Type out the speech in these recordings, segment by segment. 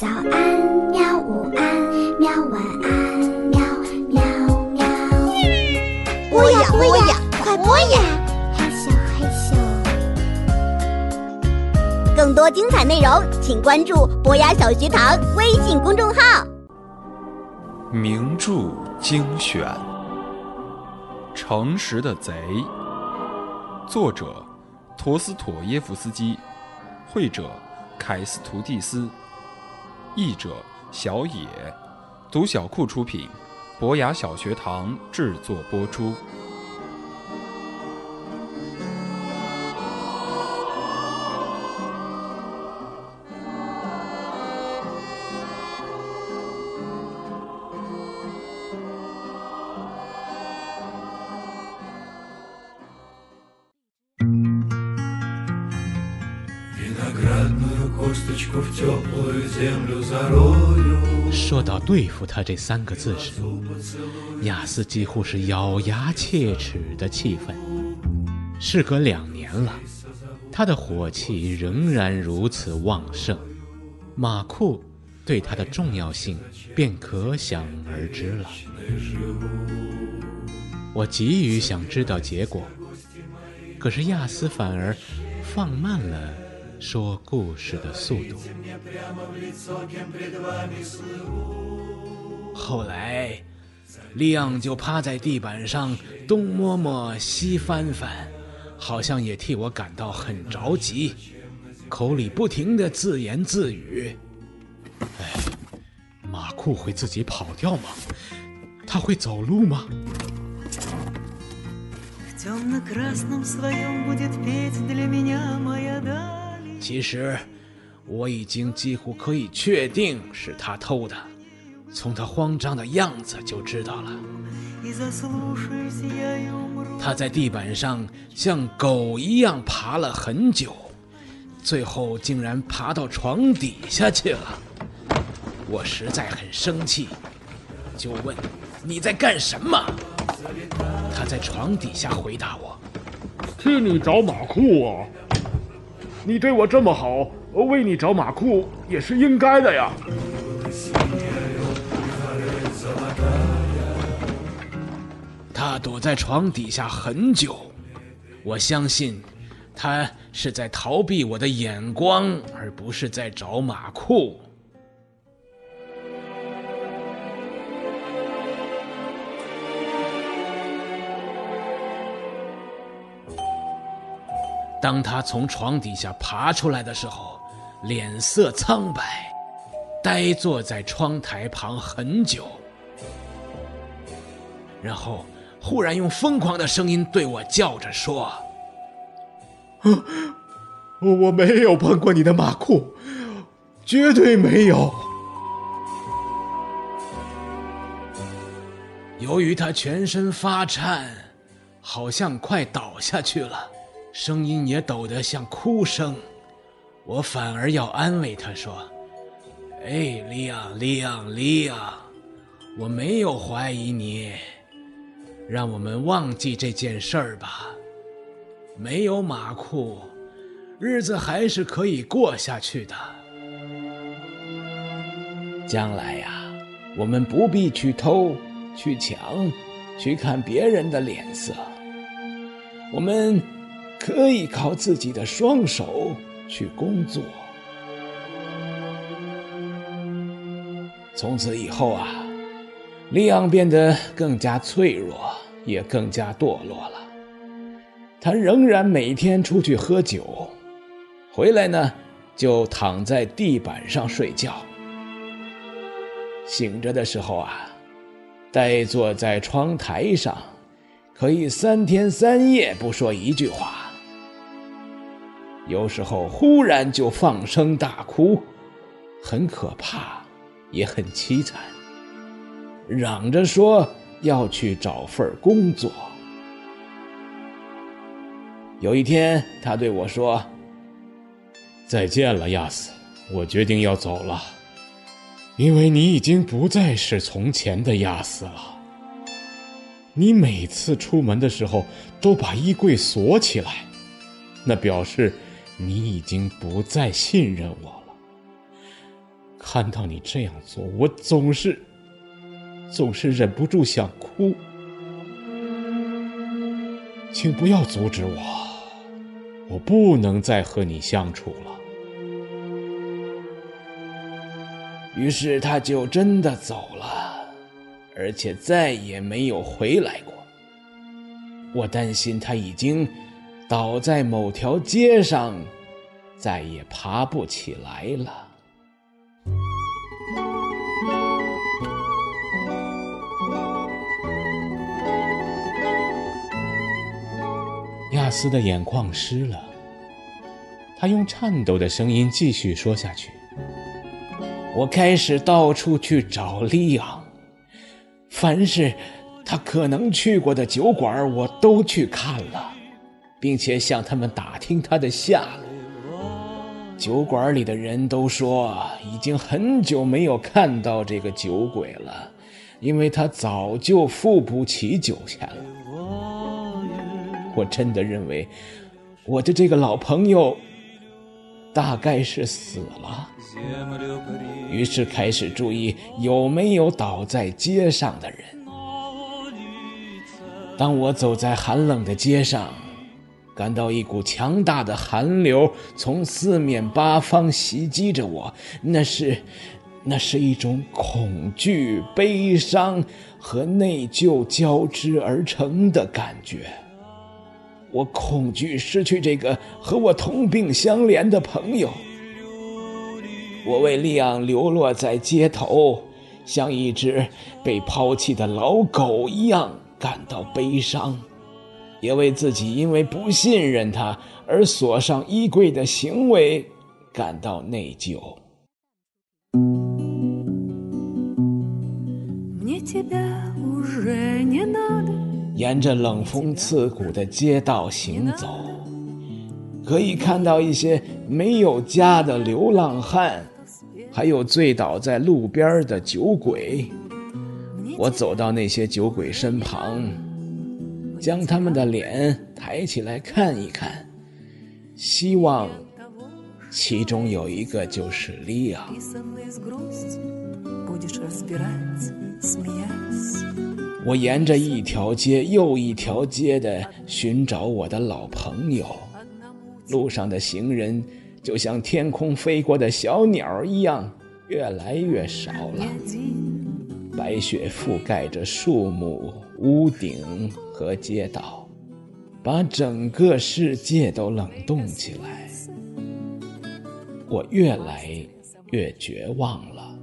早安，喵！午安，喵！晚安，喵喵喵！播呀播呀，快播呀！嘿咻嘿咻。更多精彩内容，请关注博雅小学堂微信公众号。名著精选，《诚实的贼》，作者陀思妥耶夫斯基，绘者凯斯图蒂斯，译者小野，读小库出品，博雅小学堂制作播出。说到对付他这三个字时，亚斯几乎是咬牙切齿的气愤。事隔两年了，他的火气仍然如此旺盛，马库对他的重要性便可想而知了。我急于想知道结果，可是亚斯反而放慢了说故事的速度。后来，利昂就趴在地板上东摸摸西翻翻，好像也替我感到很着急，口里不停的自言自语：“哎，马库会自己跑掉吗？他会走路吗？”其实，我已经几乎可以确定是他偷的，从他慌张的样子就知道了。他在地板上像狗一样爬了很久，最后竟然爬到床底下去了。我实在很生气，就问：“你在干什么？”他在床底下回答我：“替你找马库啊！你对我这么好，我为你找马库也是应该的呀。”他躲在床底下很久，我相信他是在逃避我的眼光，而不是在找马库。当他从床底下爬出来的时候，脸色苍白，呆坐在窗台旁很久，然后忽然用疯狂的声音对我叫着说：“我没有碰过你的马裤，绝对没有。”由于他全身发颤，好像快倒下去了。声音也抖得像哭声，我反而要安慰他说：“哎，利昂，利昂，利昂，我没有怀疑你，让我们忘记这件事儿吧。没有马库，日子还是可以过下去的。将来呀，我们不必去偷、去抢、去看别人的脸色，我们。”可以靠自己的双手去工作。从此以后啊，利昂变得更加脆弱，也更加堕落了。他仍然每天出去喝酒，回来呢就躺在地板上睡觉。醒着的时候啊，呆坐在窗台上，可以三天三夜不说一句话。有时候忽然就放声大哭，很可怕，也很凄惨。嚷着说要去找份工作。有一天，他对我说：“再见了，亚斯，我决定要走了，因为你已经不再是从前的亚斯了。你每次出门的时候都把衣柜锁起来，那表示……”你已经不再信任我了。看到你这样做，我总是总是忍不住想哭。请不要阻止我，我不能再和你相处了。于是他就真的走了，而且再也没有回来过。我担心他已经倒在某条街上，再也爬不起来了。亚斯的眼眶湿了，他用颤抖的声音继续说下去：“我开始到处去找利昂，凡是他可能去过的酒馆，我都去看了，并且向他们打听他的下落。酒馆里的人都说，已经很久没有看到这个酒鬼了，因为他早就付不起酒钱了。”我真的认为，我的这个老朋友大概是死了。于是开始注意有没有倒在街上的人。当我走在寒冷的街上，感到一股强大的寒流从四面八方袭击着我，那是，那是一种恐惧、悲伤和内疚交织而成的感觉。我恐惧失去这个和我同病相怜的朋友。我为利昂流落在街头，像一只被抛弃的老狗一样感到悲伤，也为自己因为不信任他而锁上衣柜的行为感到内疚。沿着冷风刺骨的街道行走，可以看到一些没有家的流浪汉，还有醉倒在路边的酒鬼。我走到那些酒鬼身旁，将他们的脸抬起来看一看，希望其中有一个就是利亚。我沿着一条街又一条街的寻找我的老朋友，路上的行人就像天空飞过的小鸟一样，越来越少了。白雪覆盖着树木、屋顶和街道，把整个世界都冷冻起来。我越来越绝望了。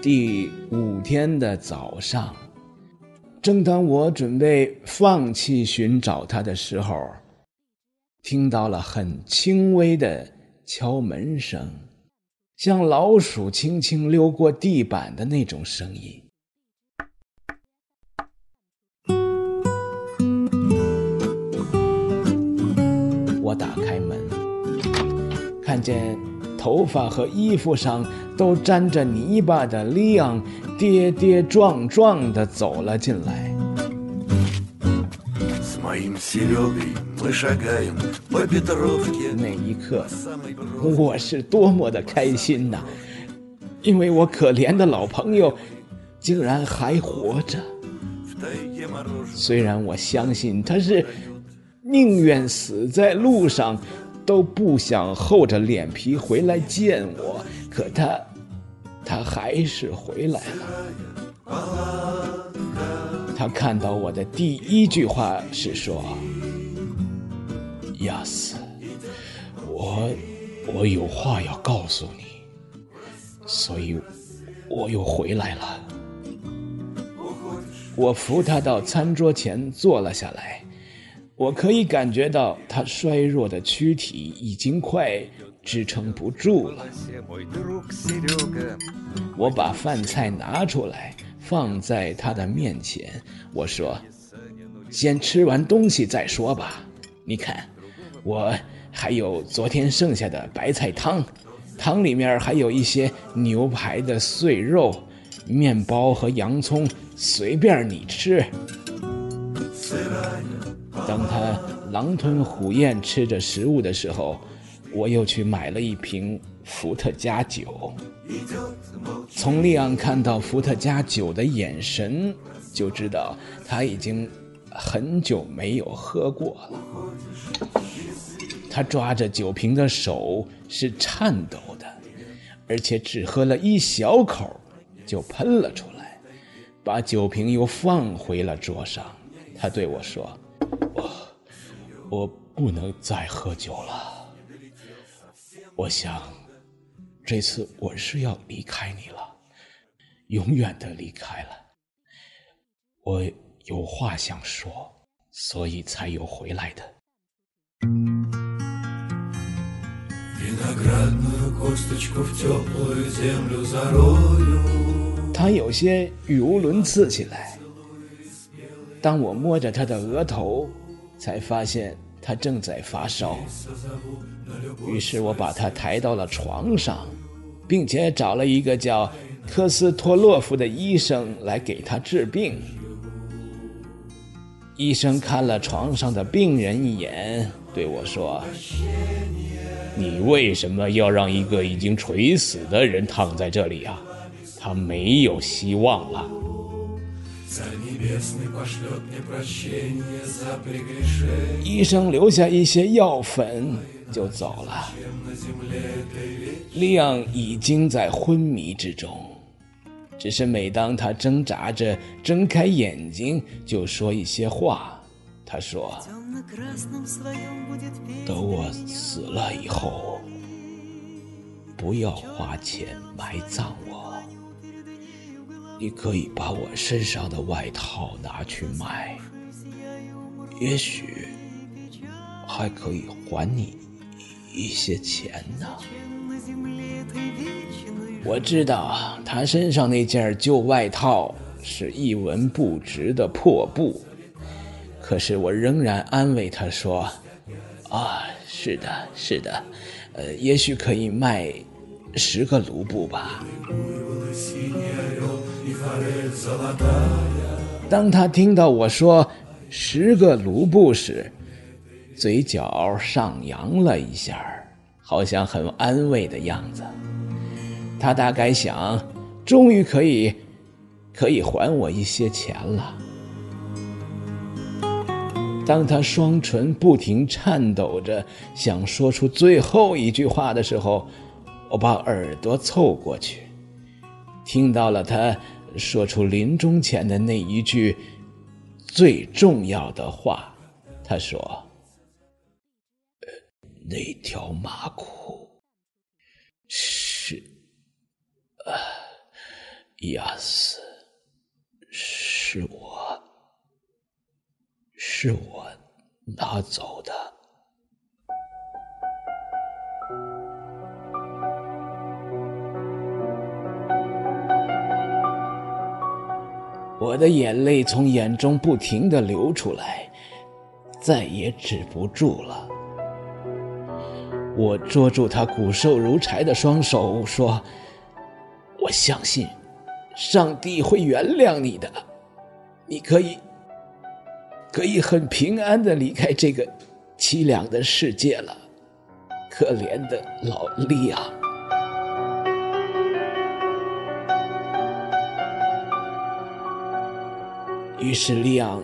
第五天的早上，正当我准备放弃寻找他的时候，听到了很轻微的敲门声，像老鼠轻轻溜过地板的那种声音。我打开门，看见。头发和衣服上都沾着泥巴的利昂，跌跌撞撞地走了进来。那一刻，我是多么的开心呐！因为我可怜的老朋友竟然还活着。虽然我相信他是宁愿死在路上。都不想厚着脸皮回来见我，可他，他还是回来了。他看到我的第一句话是说：“亚斯，我，我有话要告诉你，所以，我又回来了。”我扶他到餐桌前坐了下来。我可以感觉到他衰弱的躯体已经快支撑不住了。我把饭菜拿出来放在他的面前，我说：“先吃完东西再说吧。你看，我还有昨天剩下的白菜汤，汤里面还有一些牛排的碎肉、面包和洋葱，随便你吃。”当他狼吞虎咽吃着食物的时候，我又去买了一瓶伏特加酒。从利昂看到伏特加酒的眼神，就知道他已经很久没有喝过了。他抓着酒瓶的手是颤抖的，而且只喝了一小口就喷了出来，把酒瓶又放回了桌上。他对我说：“我我不能再喝酒了。我想，这次我是要离开你了，永远的离开了。我有话想说，所以才有回来的。”他有些语无伦次起来。当我摸着他的额头，才发现他正在发烧。于是我把他抬到了床上，并且找了一个叫科斯托洛夫的医生来给他治病。医生看了床上的病人一眼，对我说。你为什么要让一个已经垂死的人躺在这里啊？他没有希望了。医生留下一些药粉就走了。利昂已经在昏迷之中，只是每当他挣扎着睁开眼睛，就说一些话。他说：“等我死了以后，不要花钱埋葬我。你可以把我身上的外套拿去卖，也许还可以还你一些钱呢。”我知道他身上那件旧外套是一文不值的破布。可是我仍然安慰他说：“啊，是的，是的，呃，也许可以卖十个卢布吧。”当他听到我说十个卢布时，嘴角上扬了一下，好像很安慰的样子。他大概想，终于可以可以还我一些钱了。当他双唇不停颤抖着，想说出最后一句话的时候，我把耳朵凑过去，听到了他说出临终前的那一句最重要的话。他说：“那条马裤是……啊，亚斯，是我。”是我拿走的。我的眼泪从眼中不停的流出来，再也止不住了。我捉住他骨瘦如柴的双手，说：“我相信，上帝会原谅你的，你可以。”可以很平安的离开这个凄凉的世界了，可怜的老利亚。于是利昂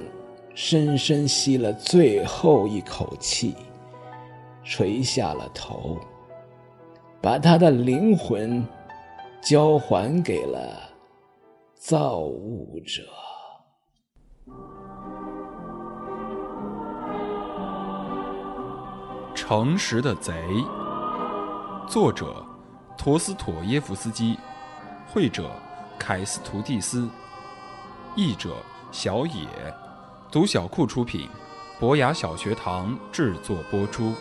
深深吸了最后一口气，垂下了头，把他的灵魂交还给了造物者。诚实的贼。作者：陀思妥耶夫斯基，绘者：凯斯图蒂斯，译者：小野，读小库出品，博雅小学堂制作播出。